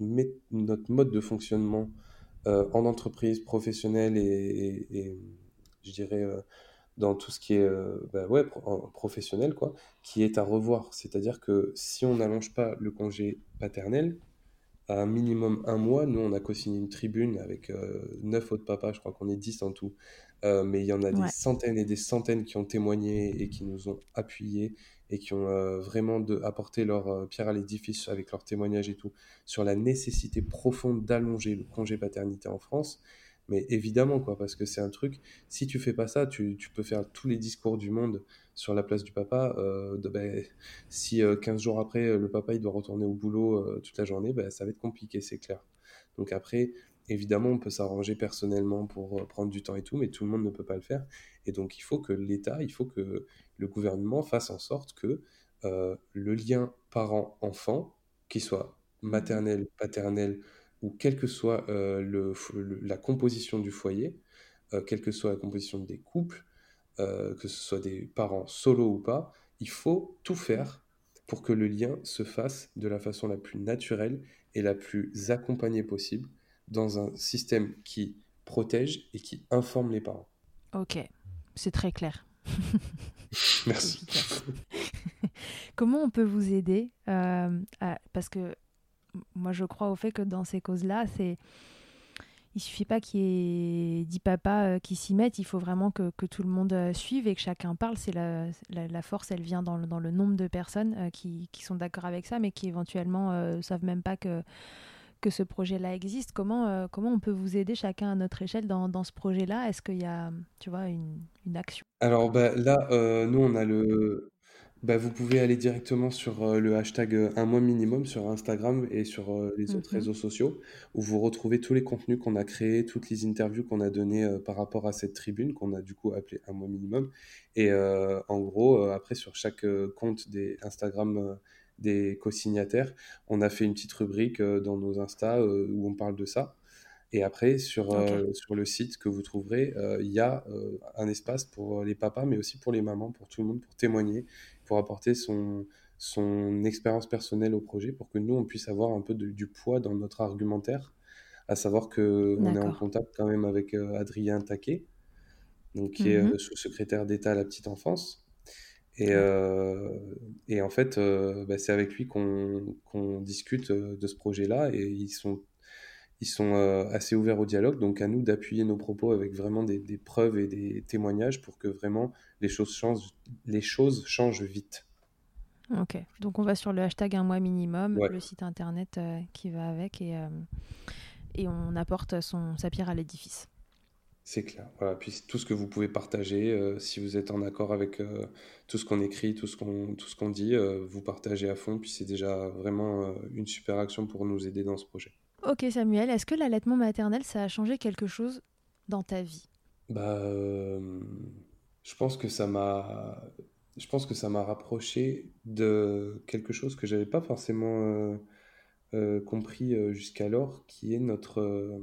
notre mode de fonctionnement euh, en entreprise professionnelle et, et, je dirais euh, dans tout ce qui est euh, bah ouais, professionnel, quoi, qui est à revoir. C'est-à-dire que si on n'allonge pas le congé paternel, à un minimum un mois, nous on a co-signé une tribune avec euh, neuf autres papas, je crois qu'on est dix en tout, euh, mais il y en a des centaines et des centaines qui ont témoigné et qui nous ont appuyés et qui ont vraiment de, apporté leur pierre à l'édifice avec leurs témoignages et tout sur la nécessité profonde d'allonger le congé paternité en France mais évidemment, quoi, parce que c'est un truc, si tu fais pas ça, tu, peux faire tous les discours du monde sur la place du papa. Euh, ben, si 15 euh, jours après, euh, le papa doit retourner au boulot toute la journée, ben, ça va être compliqué, c'est clair. Donc après, évidemment, on peut s'arranger personnellement pour prendre du temps et tout, mais tout le monde ne peut pas le faire. Et donc il faut que l'État, il faut que le gouvernement fasse en sorte que le lien parent-enfant, qui soit maternel, paternel, ou quelle que soit euh, le, la composition du foyer, euh, quelle que soit la composition des couples, euh, que ce soit des parents solo ou pas, il faut tout faire pour que le lien se fasse de la façon la plus naturelle et la plus accompagnée possible dans un système qui protège et qui informe les parents. Ok, c'est très clair. Merci. Comment on peut vous aider Parce que moi, je crois au fait que dans ces causes-là, c'est il suffit pas qu'il y ait dix papas euh, qui s'y mettent, il faut vraiment que, que, tout le monde euh, suive et que chacun parle. C'est la, la, force, elle vient dans le, dans le nombre de personnes euh, qui, qui, sont d'accord avec ça, mais qui éventuellement ne savent même pas que, que ce projet-là existe. Comment, comment on peut vous aider chacun à notre échelle dans, dans ce projet-là? Est-ce qu'il y a, tu vois, une, une action? Alors bah, là, nous, on a le, bah, vous pouvez aller directement sur euh, le hashtag euh, un mois minimum sur Instagram et sur euh, les autres mhm. réseaux sociaux où vous retrouvez tous les contenus qu'on a créés, toutes les interviews qu'on a données par rapport à cette tribune qu'on a du coup appelée un mois minimum. Et en gros, après sur chaque compte des Instagram des co-signataires, on a fait une petite rubrique dans nos Insta où on parle de ça. Et après, sur, sur le site que vous trouverez, il y a un espace pour les papas, mais aussi pour les mamans, pour tout le monde, pour témoigner pour apporter son, son expérience personnelle au projet pour que nous, on puisse avoir un peu du poids dans notre argumentaire, à savoir qu'on est en contact quand même avec euh, Adrien Taquet, donc, qui est mmh euh, sous-secrétaire d'État à la petite enfance. Et, euh, et en fait, bah, c'est avec lui qu'on discute de ce projet-là et ils sont, ils sont assez ouverts au dialogue. Donc à nous d'appuyer nos propos avec vraiment des, des, preuves et des témoignages pour que vraiment les choses changent, les choses changent vite. Ok, donc on va sur le hashtag un mois minimum, le site internet euh, qui va avec et, euh, et on apporte son, sa pierre à l'édifice. C'est clair. Voilà. Puis tout ce que vous pouvez partager, euh, si vous êtes en accord avec tout ce qu'on écrit, tout ce qu'on tout ce qu'on dit, vous partagez à fond. Puis c'est déjà vraiment une super action pour nous aider dans ce projet. Ok Samuel, est-ce que l'allaitement maternel ça a changé quelque chose dans ta vie? Bah je pense que ça m'a je pense que ça m'a rapproché de quelque chose que j'avais pas forcément euh, compris jusqu'alors, qui est notre,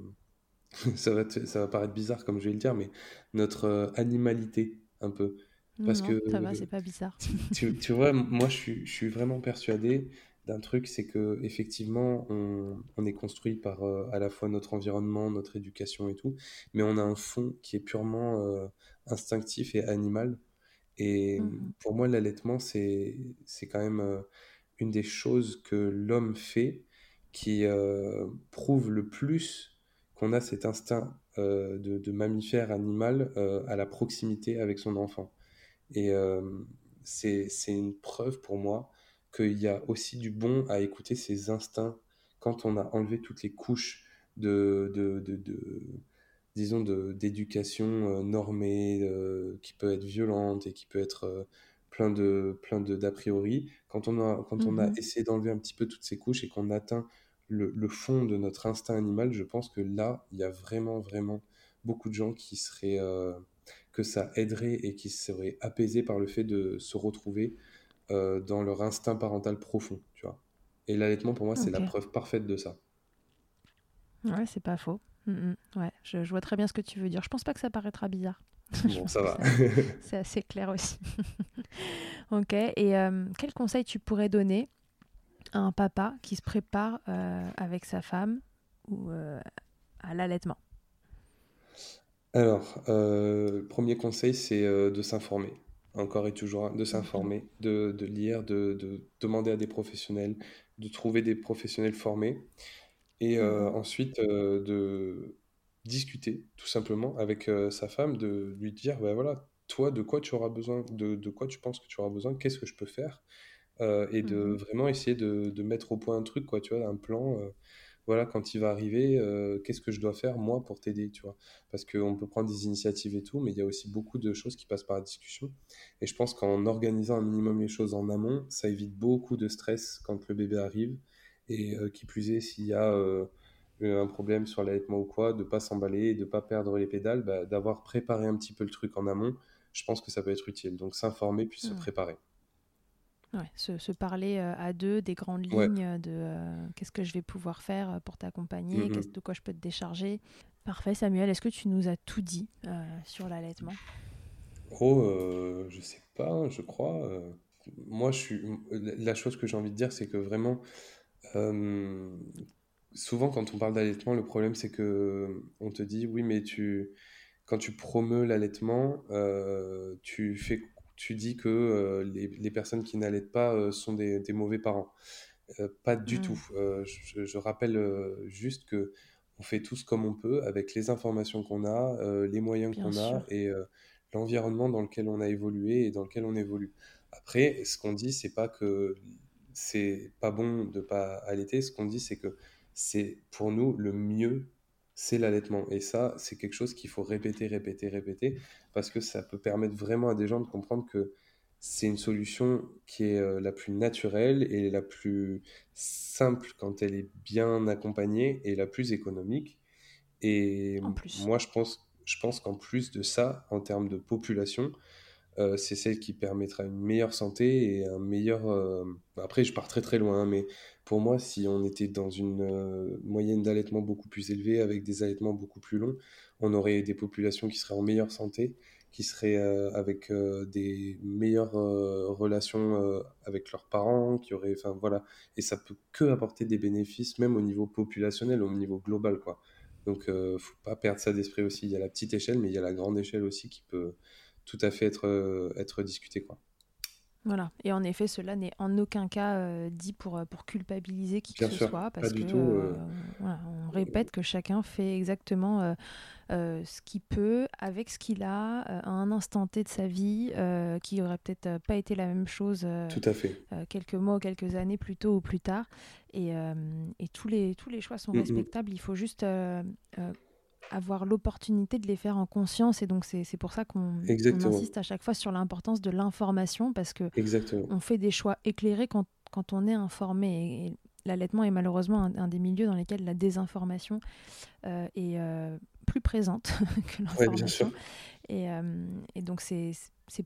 ça va, ça va paraître bizarre comme je vais le dire, mais notre animalité un peu. Parce non, que ça va, c'est pas bizarre. Tu, tu, vois, moi je suis, je suis vraiment persuadé d'un truc, c'est que effectivement, on, on est construit par à la fois notre environnement, notre éducation et tout, mais on a un fond qui est purement instinctif et animal. Et mmh pour moi, l'allaitement, c'est quand même une des choses que l'homme fait qui prouve le plus qu'on a cet instinct de, mammifère animal à la proximité avec son enfant. Et c'est une preuve pour moi qu'il y a aussi du bon à écouter ses instincts quand on a enlevé toutes les couches de, de, disons, d'éducation euh, normée, euh, qui peut être violente et qui peut être euh, plein de plein de d'a priori. Quand on a quand on a mmh essayé d'enlever un petit peu toutes ces couches et qu'on atteint le, le, fond de notre instinct animal, je pense que là, il y a vraiment vraiment beaucoup de gens qui seraient que ça aiderait et qui seraient apaisés par le fait de se retrouver dans leur instinct parental profond, tu vois. Et l'allaitement, pour moi, c'est la preuve parfaite de ça. Ouais, c'est pas faux. Mm, mm. ouais, je, vois très bien ce que tu veux dire. Je pense pas que ça paraîtra bizarre. Bon, ça va. C'est assez clair aussi. ok. Et euh, quel conseil tu pourrais donner à un papa qui se prépare euh, avec sa femme ou euh, à l'allaitement? Alors, premier conseil, c'est de s'informer. Encore et toujours, de s'informer, de, de, lire, de, de, demander à des professionnels, de trouver des professionnels formés. Et euh, ensuite, euh, de discuter tout simplement avec euh, sa femme, de lui dire, ben voilà, toi, de quoi tu auras besoin, de, de quoi tu penses que tu auras besoin, qu'est-ce que je peux faire, et de mmh vraiment essayer de, de, mettre au point un truc, quoi, tu vois, un plan, voilà, quand il va arriver, qu'est-ce que je dois faire, moi, pour t'aider, tu vois. Parce qu'on peut prendre des initiatives et tout, mais il y a aussi beaucoup de choses qui passent par la discussion. Et je pense qu'en organisant un minimum les choses en amont, ça évite beaucoup de stress quand le bébé arrive et euh, qui plus est, s'il y a euh, un problème sur l'allaitement ou quoi, de pas s'emballer, de pas perdre les pédales, bah, d'avoir préparé un petit peu le truc en amont, je pense que ça peut être utile. Donc s'informer puis se mmh. préparer. Ouais, se, parler euh, à deux des grandes lignes de qu'est-ce que je vais pouvoir faire pour t'accompagner, mmh de quoi je peux te décharger. Parfait, Samuel. Est-ce que tu nous as tout dit sur l'allaitement? Oh, je sais pas, je crois. moi, je suis. La chose que j'ai envie de dire, c'est que vraiment, euh, souvent, quand on parle d'allaitement, le problème, c'est que on te dit, oui, mais tu, quand tu promeus l'allaitement, euh, tu fais, tu dis que euh, les, les, personnes qui n'allaitent pas sont des, des, mauvais parents. pas du mmh. tout. Je, je, rappelle juste que on fait tous comme on peut avec les informations qu'on a, les moyens qu'on a et l'environnement dans lequel on a évolué et dans lequel on évolue. Après, ce qu'on dit, c'est pas que c'est pas bon de pas allaiter. Ce qu'on dit, c'est que c'est pour nous le mieux, c'est l'allaitement. Et ça, c'est quelque chose qu'il faut répéter, répéter, répéter, parce que ça peut permettre vraiment à des gens de comprendre que c'est une solution qui est euh, la plus naturelle et la plus simple quand elle est bien accompagnée et la plus économique. Et moi, je pense, je pense qu'en plus de ça, en termes de population, euh, c'est celle qui permettra une meilleure santé et un meilleur. Euh, après, je pars très très loin, hein, mais pour moi, si on était dans une euh, moyenne d'allaitement beaucoup plus élevée, avec des allaitements beaucoup plus longs, on aurait des populations qui seraient en meilleure santé, qui seraient avec des meilleures relations avec leurs parents, qui auraient. Enfin voilà, et ça peut que apporter des bénéfices, même au niveau populationnel, au niveau global, quoi. Donc, faut pas perdre ça d'esprit aussi. Il y a la petite échelle, mais il y a la grande échelle aussi qui peut tout à fait être, euh, être discuté. Quoi. Voilà, et en effet, cela n'est en aucun cas euh, dit pour, euh, pour culpabiliser qui que ce soit, parce que on répète que chacun fait exactement ce qu'il peut avec ce qu'il a à un instant T de sa vie, qui aurait peut-être pas été la même chose tout à fait. quelques mois ou quelques années plus tôt ou plus tard. Et, et tous, les, tous les choix sont respectables. Il faut juste avoir l'opportunité de les faire en conscience. Et donc, c'est pour ça qu'on insiste à chaque fois sur l'importance de l'information, parce que on fait des choix éclairés quand, quand on est informé. Et, l'allaitement est malheureusement un, des milieux dans lesquels la désinformation euh, est euh, plus présente que l'information. Et, et donc, c'est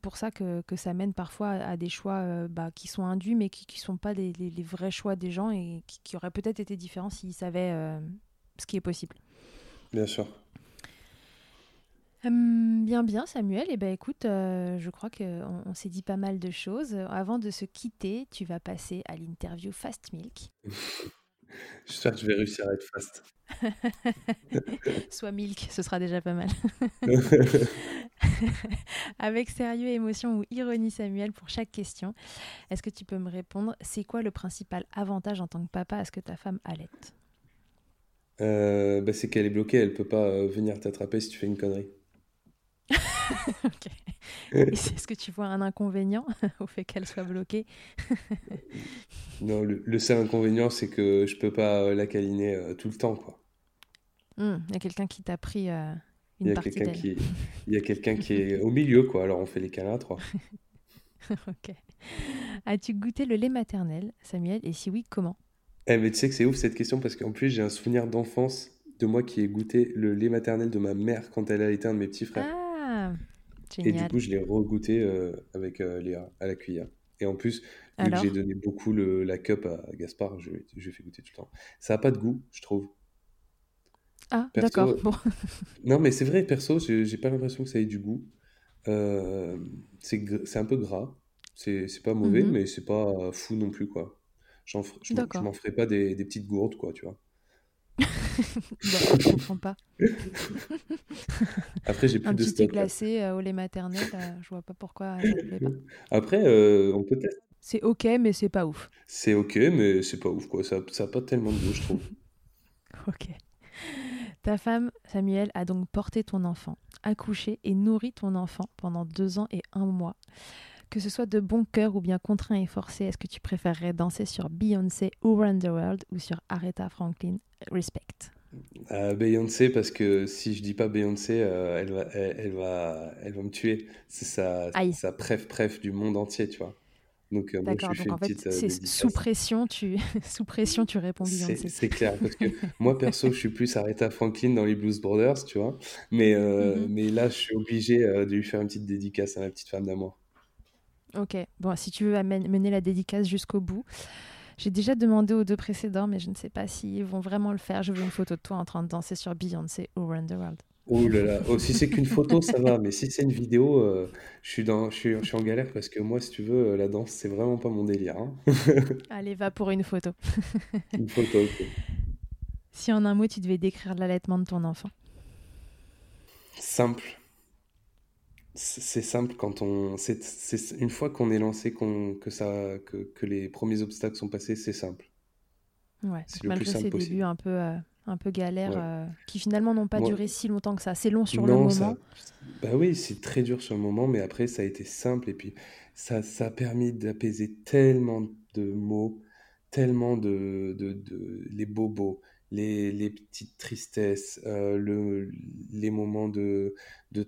pour ça que, que, ça mène parfois à des choix bah, qui sont induits, mais qui ne sont pas les, les, vrais choix des gens et qui, qui auraient peut-être été différents s'ils savaient ce qui est possible. Bien sûr. Hum, bien, bien, Samuel. Et eh ben, écoute, euh, je crois qu'on on, s'est dit pas mal de choses. Avant de se quitter, tu vas passer à l'interview Fast Milk. J'espère que je vais réussir à être fast. Soit Milk, ce sera déjà pas mal. Avec sérieux, émotion ou ironie, Samuel, pour chaque question, est-ce que tu peux me répondre C'est quoi le principal avantage en tant que papa à ce que ta femme allaite euh, bah, C'est qu'elle est bloquée, elle peut pas euh, venir t'attraper si tu fais une connerie. ok. Est-ce que tu vois un inconvénient au fait qu'elle soit bloquée? Non, le, seul inconvénient, c'est que je peux pas euh, la câliner euh, tout le temps. quoi. Hmm, il y a quelqu'un qui t'a pris une partie d'elle. Qui... Il y a quelqu'un qui est au milieu, quoi. Alors on fait les câlins à trois. ok. As-tu goûté le lait maternel, Samuel? Et si oui, comment? Eh, mais tu sais que c'est ouf cette question parce qu'en plus j'ai un souvenir d'enfance de moi qui ai goûté le lait maternel de ma mère quand elle a été un de mes petits frères. Ah et du coup, je l'ai regoûté euh, avec euh, Léa à la cuillère. Et en plus, vu que j'ai donné beaucoup le, la cup à Gaspard, je, je fais goûter tout le temps. Ça n'a pas de goût, je trouve. Ah, d'accord. Bon. non, mais c'est vrai, perso, j'ai pas l'impression que ça ait du goût. Euh, c'est un peu gras. C'est pas mauvais, mhm. mais c'est pas fou non plus, quoi. Je m'en ferai pas des, des, petites gourdes, quoi, tu vois. bah, je comprends pas. Après, j'ai plus Un de petit thé glacé euh, au lait maternel, euh, je vois pas pourquoi ça te plaît pas. Après, euh, on peut tester. C'est ok, mais c'est pas ouf. C'est ok, mais c'est pas ouf, quoi. Ça n'a pas tellement de goût, je trouve. ok. Ta femme, Samuel, a donc porté ton enfant, accouché et nourri ton enfant pendant deux ans et un mois. Que ce soit de bon cœur ou bien contraint et forcé, est-ce que tu préférerais danser sur Beyoncé ou Run the World ou sur Aretha Franklin? Respect euh, Beyoncé parce que si je dis pas Beyoncé, euh, elle, va, elle, va, elle va me tuer. C'est sa, sa préf préf du monde entier, tu vois. Donc, euh, moi, je donc en fait, c'est sous pression, tu sous pression, tu réponds Beyoncé. C'est clair parce que moi perso, je suis plus Aretha Franklin dans les Blues Brothers, tu vois. Mais mm-hmm. mais là, je suis obligé de lui faire une petite dédicace à ma petite femme d'amour. Ok, bon, si tu veux mener la dédicace jusqu'au bout. J'ai déjà demandé aux deux précédents, mais je ne sais pas s'ils vont vraiment le faire. Je veux une photo de toi en train de danser sur Beyoncé ou Run the World. Oh là là, oh, si c'est qu'une photo, ça va, mais si c'est une vidéo, euh, je, suis dans, je, suis, je suis en galère parce que moi, si tu veux, la danse, c'est vraiment pas mon délire. Hein. Allez, va pour une photo. une photo, ok. Si en un mot, tu devais décrire l'allaitement de ton enfant Simple, c'est simple quand on. C'est une fois qu'on est lancé, qu'on que, ça, que, que, les premiers obstacles sont passés, c'est simple. Ouais, c'est malgré ces débuts un peu, euh, un peu galères euh, qui finalement n'ont pas duré si longtemps que ça. C'est long sur le moment. Bah oui, c'est très dur sur le moment, mais après ça a été simple et puis ça, ça a permis d'apaiser tellement de mots, tellement de, de, de les bobos, les, petites tristesses, euh, le, les moments de,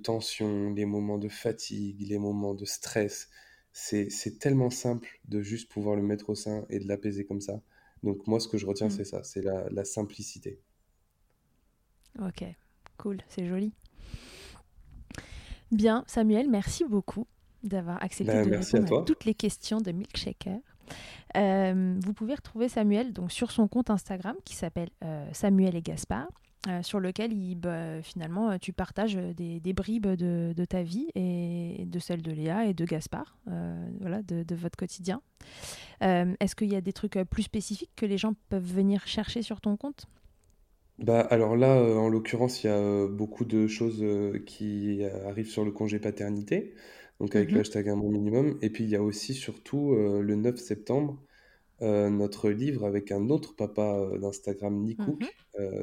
tension, les moments de fatigue, les moments de stress. C'est tellement simple de juste pouvoir le mettre au sein et de l'apaiser comme ça. Donc moi, ce que je retiens, mm. c'est ça, c'est la, simplicité. Ok, cool, c'est joli. Bien, Samuel, merci beaucoup d'avoir accepté ben, de répondre à, toutes les questions de Milkshaker. Euh, vous pouvez retrouver Samuel donc, sur son compte Instagram qui s'appelle euh, Samuel et Gaspard. Euh, sur lequel il, bah, finalement tu partages des, bribes de, ta vie et de celle de Léa et de Gaspard, voilà, de, de, votre quotidien. Est-ce qu'il y a des trucs plus spécifiques que les gens peuvent venir chercher sur ton compte? Bah, alors là, en l'occurrence, il y a beaucoup de choses qui arrivent sur le congé paternité donc avec le mmh hashtag un bon minimum. Et puis il y a aussi surtout euh, le 9 septembre euh, notre livre avec un autre papa euh, d'Instagram, Nicook. Mmh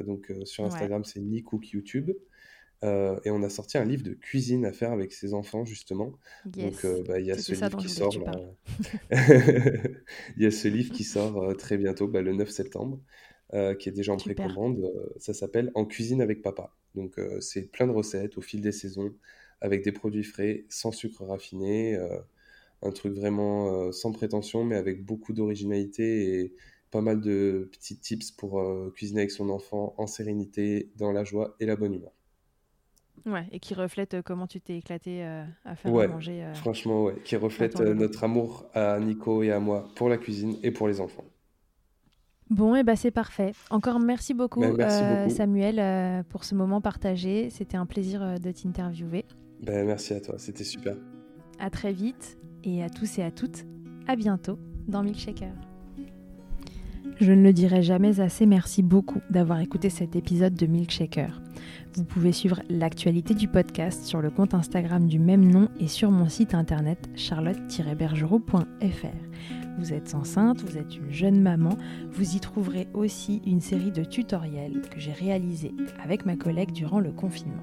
donc sur Instagram, c'est Nicook YouTube. et on a sorti un livre de cuisine à faire avec ses enfants, justement. Donc, bah, il y a ce livre qui sort. il y a ce livre qui sort très bientôt, bah, le 9 septembre, qui est déjà en précommande. ça s'appelle En cuisine avec papa. Donc, c'est plein de recettes au fil des saisons avec des produits frais, sans sucre raffiné, euh, un truc vraiment euh, sans prétention, mais avec beaucoup d'originalité et pas mal de petits tips pour euh, cuisiner avec son enfant en sérénité, dans la joie et la bonne humeur. Ouais, et qui reflète comment tu t'es éclaté euh, à faire manger. Euh, franchement, ouais, qui reflète notre amour à Nico et à moi pour la cuisine et pour les enfants. Bon, et eh ben c'est parfait. Encore merci beaucoup, ben, Samuel, pour ce moment partagé. C'était un plaisir de t'interviewer. Ben, merci à toi, c'était super. À très vite, et à tous et à toutes, à bientôt dans Milkshaker. Je ne le dirai jamais assez, merci beaucoup d'avoir écouté cet épisode de Milkshaker. Vous pouvez suivre l'actualité du podcast sur le compte Instagram du même nom et sur mon site internet charlotte-bergerot.fr. Vous êtes enceinte, vous êtes une jeune maman, vous y trouverez aussi une série de tutoriels que j'ai réalisés avec ma collègue durant le confinement.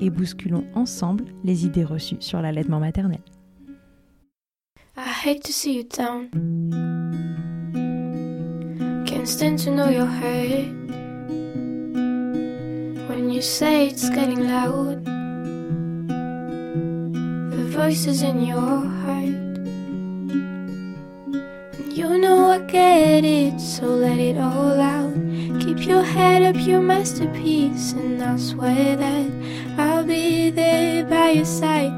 et bousculons ensemble les idées reçues sur l'allaitement maternel. I hate to see you down. Can't stand to know your hurt. When you say it's getting loud, the voices in your heart. And you know I get it, so let it all out. Keep your head up, your masterpiece, and I swear that I'll be there by your side.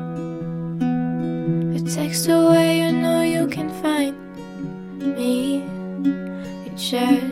A text away, you know you can find me. It just